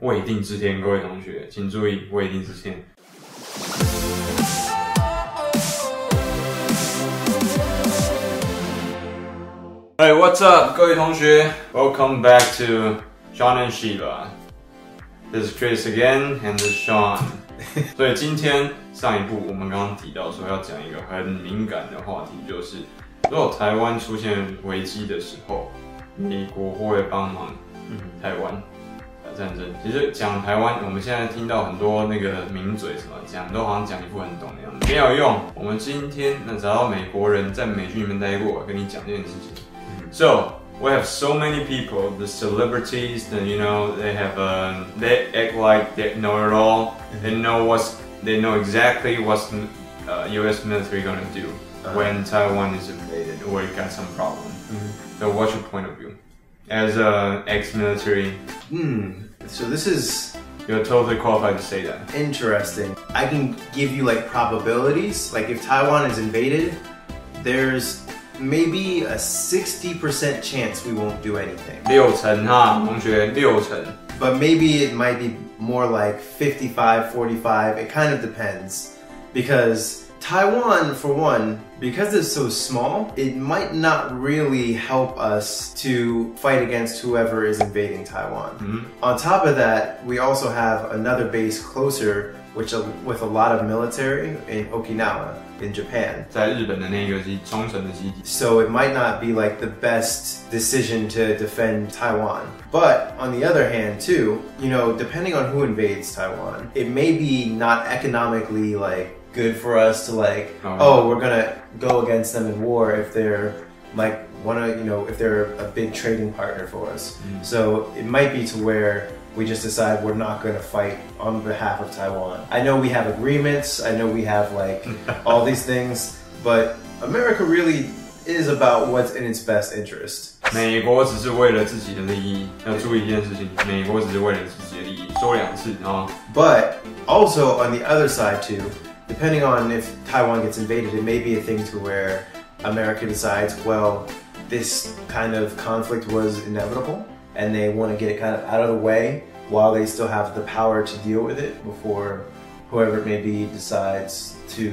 未定之天，各位同学请注意未定之天。Hey, what's up，各位同学？Welcome back to Sean and Sheila. This is Chris again, and this is Sean. 所以今天上一部我们刚刚提到说要讲一个很敏感的话题，就是如果台湾出现危机的时候，美国会帮忙台湾战争？其实讲台湾，我们现在听到很多那个名嘴什么讲，都好像讲一副很懂的样子，没有用。我们今天那找到美国人在美军里面待过，跟你讲这件事情。So we have so many people, the celebrities, that you know, they have uh, they act like they know it all. They know what's they know exactly what's uh, U.S. military gonna do when Taiwan is invaded or it got some problem. So what's your point of view as a ex-military? Hmm. So this is You're totally qualified to say that. interesting. I can give you like probabilities. Like if Taiwan is invaded, there's maybe a 60% chance we won't do anything. 六成哈，同学，六成。 But maybe it might be more like 55, 45. It kind of depends. Because Taiwan, for one, because it's so small, it might not really help us to fight against whoever is invading Taiwan. Mm -hmm. On top of that, we also have another base closer, which uh, with a lot of military in Okinawa in Japan. So it might not be like the best decision to defend Taiwan. But on the other hand too, you know, depending on who invades Taiwan, it may be not economically like good for us to like, Oh. oh, we're gonna go against them in war if they're like one of you know if they're a big trading partner for us. So it might be to where we just decide we're not going to fight on behalf of Taiwan. I know we have agreements. I know we have like all these things, but America really is about what's in its best interest. 美国只是为了自己的利益，要注意一件事情，美国只是为了自己的利益，说两次啊。 But also on the other side too, depending on if Taiwan gets invaded, it may be a thing to where America decides, well, this kind of conflict was inevitable and they want to get it kind of out of the way while they still have the power to deal with it before whoever it may be decides to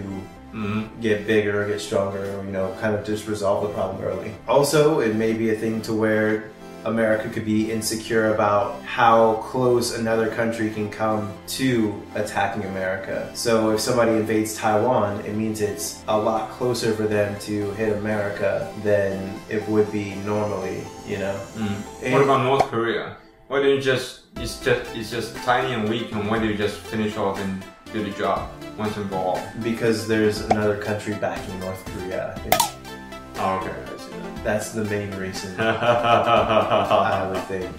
mm-hmm. get bigger, or get stronger, or, you know, kind of just resolve the problem early. Also, it may be a thing to where America could be insecure about how close another country can come to attacking America. So if somebody invades Taiwan, it means it's a lot closer for them to hit America than it would be normally, you know? 嗯 Eh. What about North Korea? Why don't you just it's just it's just tiny and weak, and why do you just finish off and do the job once and for all? Because there's another country backing North Korea. I that's the main reason, I that. would think.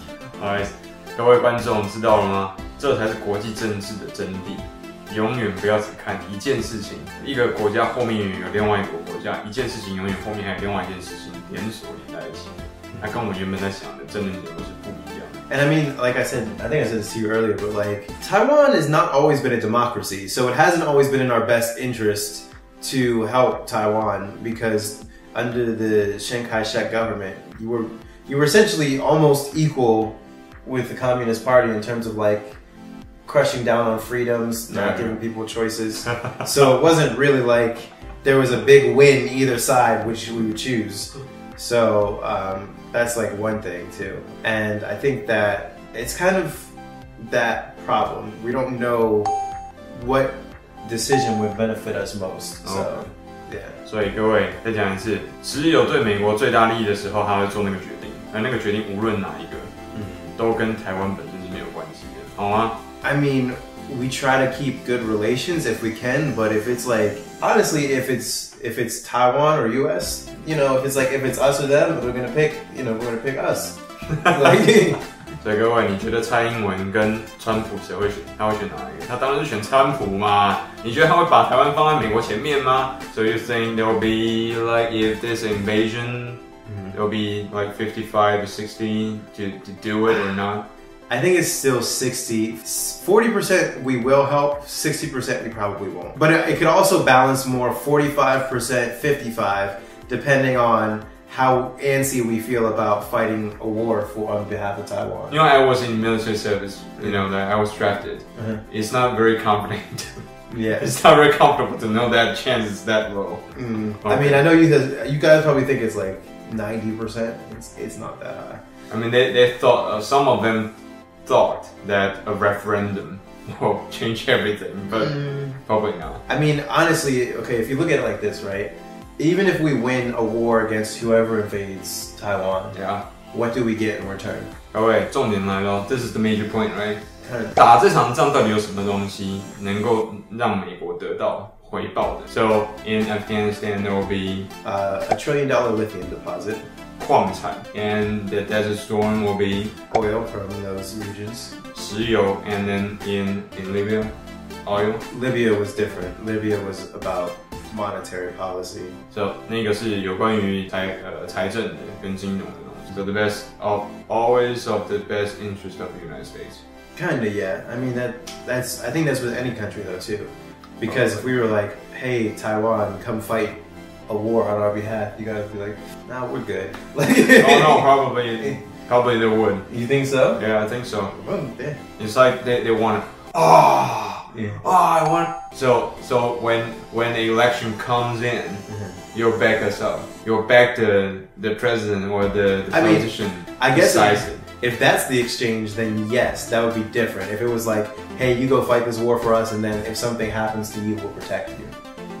Alright，各位观众知道了吗？这才是国际政治的真谛。永远不要只看一件事情，一个国家后面有另外一个国家，一件事情永远后面还有另外一件事情连锁连在一起，它跟我原本在想的真的都是不一样的。 And I mean, like I said, I think I said this to you earlier, but like Taiwan has not always been a democracy, so it hasn't always been in our best interest to help Taiwan because under the Chiang Kai-shek government, you were you were essentially almost equal with the Communist Party in terms of like crushing down on freedoms, not giving people choices. so it wasn't really like there was a big win either side, which we would choose. So um, that's like one thing too. And I think that it's kind of that problem. We don't know what decision would benefit us most. So yeah. 所以各位再讲一次，只有对美国最大利益的时候，他会做那个决定，而那个决定无论哪一个，都跟台湾本身是没有关系的，好吗？ I mean, we try to keep good relations if we can, but if it's like honestly, if it's if it's Taiwan or US, you know, if it's like if it's us or them, we're gonna pick, you know, we're gonna pick us. like, 所以各位，你觉得蔡英文跟川普谁会选？他会选哪一个？他当然是选川普嘛。你觉得他会把台湾放在美国前面吗？So you think there will be like if this invasion, there will be like 55 to 60 to, to do it or not? I think it's still 60. 40% we will help, 60% we probably won't. But it, it could also balance more 45%, 55, depending on how antsy we feel about fighting a war for on behalf of Taiwan. You know, I was in military service. You know that I was drafted. Uh-huh. It's not very confident. Yeah. it's not very comfortable to know that chance is that low. Mm. Okay. I mean, I know you guys, you guys probably think it's like 90%. It's, it's not that high. I mean, they, they thought uh, some of them thought that a referendum will change everything, but Mm. probably not. I mean, honestly, okay, if you look at it like this, right? Even if we win a war against whoever invades Taiwan, Yeah. what do we get in return? 各位，重点来了，This is the major point, right? Kind of 打这场仗到底有什么东西能够让美国得到回报的？So in Afghanistan there will be uh, a trillion dollar lithium deposit, 矿产，and the Desert Storm will be oil from those regions. 石油，and then in in Libya oil。 Libya was different. Libya was about monetary policy. So 那个是有关于财呃财政的跟金融的东西。So the best of always of the best interest of the United States. Kinda, yeah. I mean that that's I think that's with any country though too. Because if we were like, hey Taiwan, come fight a war on our behalf, you guys would be like, nah, we're good. Like Oh no, probably probably they would. You think so? Yeah, I think so. Well, yeah. It's like they, they want oh, Yeah. oh I want so so when when the election comes in mm-hmm. you'll back us up. You'll back the the president or the, the I mean, I guess if, if that's the exchange, then yes, that would be different. If it was like, hey, you go fight this war for us, and then if something happens to you, we'll protect you.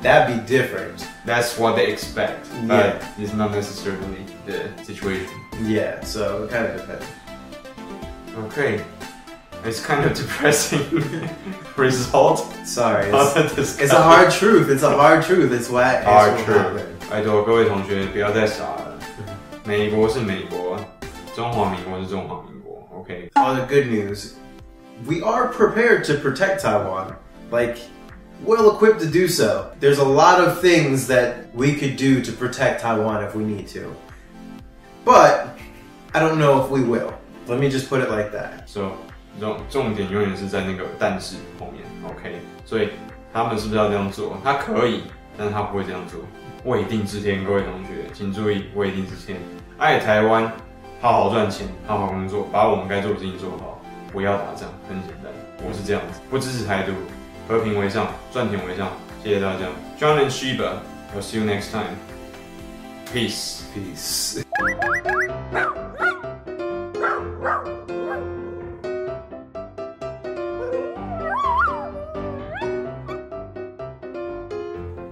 That'd be different. That's what they expect. Yeah. But it's not necessarily the situation. Yeah, so it kind of depends. Okay. It's kind of depressing result Sorry, of it's, the discussion. it's a hard truth. It's a hard truth. It's why it's Hard what truth. happened. 拜托各位同学不要再傻了，美国是美国，中华民国是中华民国，OK？ On the good news, we are prepared to protect Taiwan. Like, well equipped to do so. There's a lot of things that we could do to protect Taiwan if we need to. But I don't know if we will. Let me just put it like that. So 重重点永远是在那个但是后面，OK？所以他们是不是要这样做？他可以，但是他不会这样做。未定之天，各位同学，请注意，未定之天，爱台湾，好好赚钱，好好工作，把我们该做的事情做好，不要打仗，很简单。我是这样子，不支持台独，和平为上，赚钱为上。谢谢大家，John and Sheba，I'll see you next time. Peace. Peace.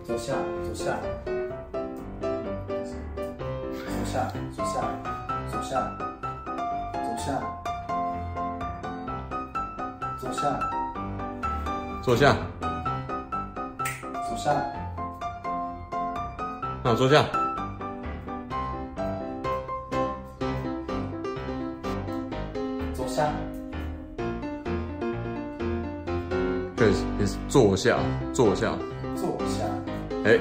坐下，坐下，坐下，坐下，坐下，坐下，坐下，坐下，坐下，那坐下。走下，这是坐下，坐下。坐下，哎，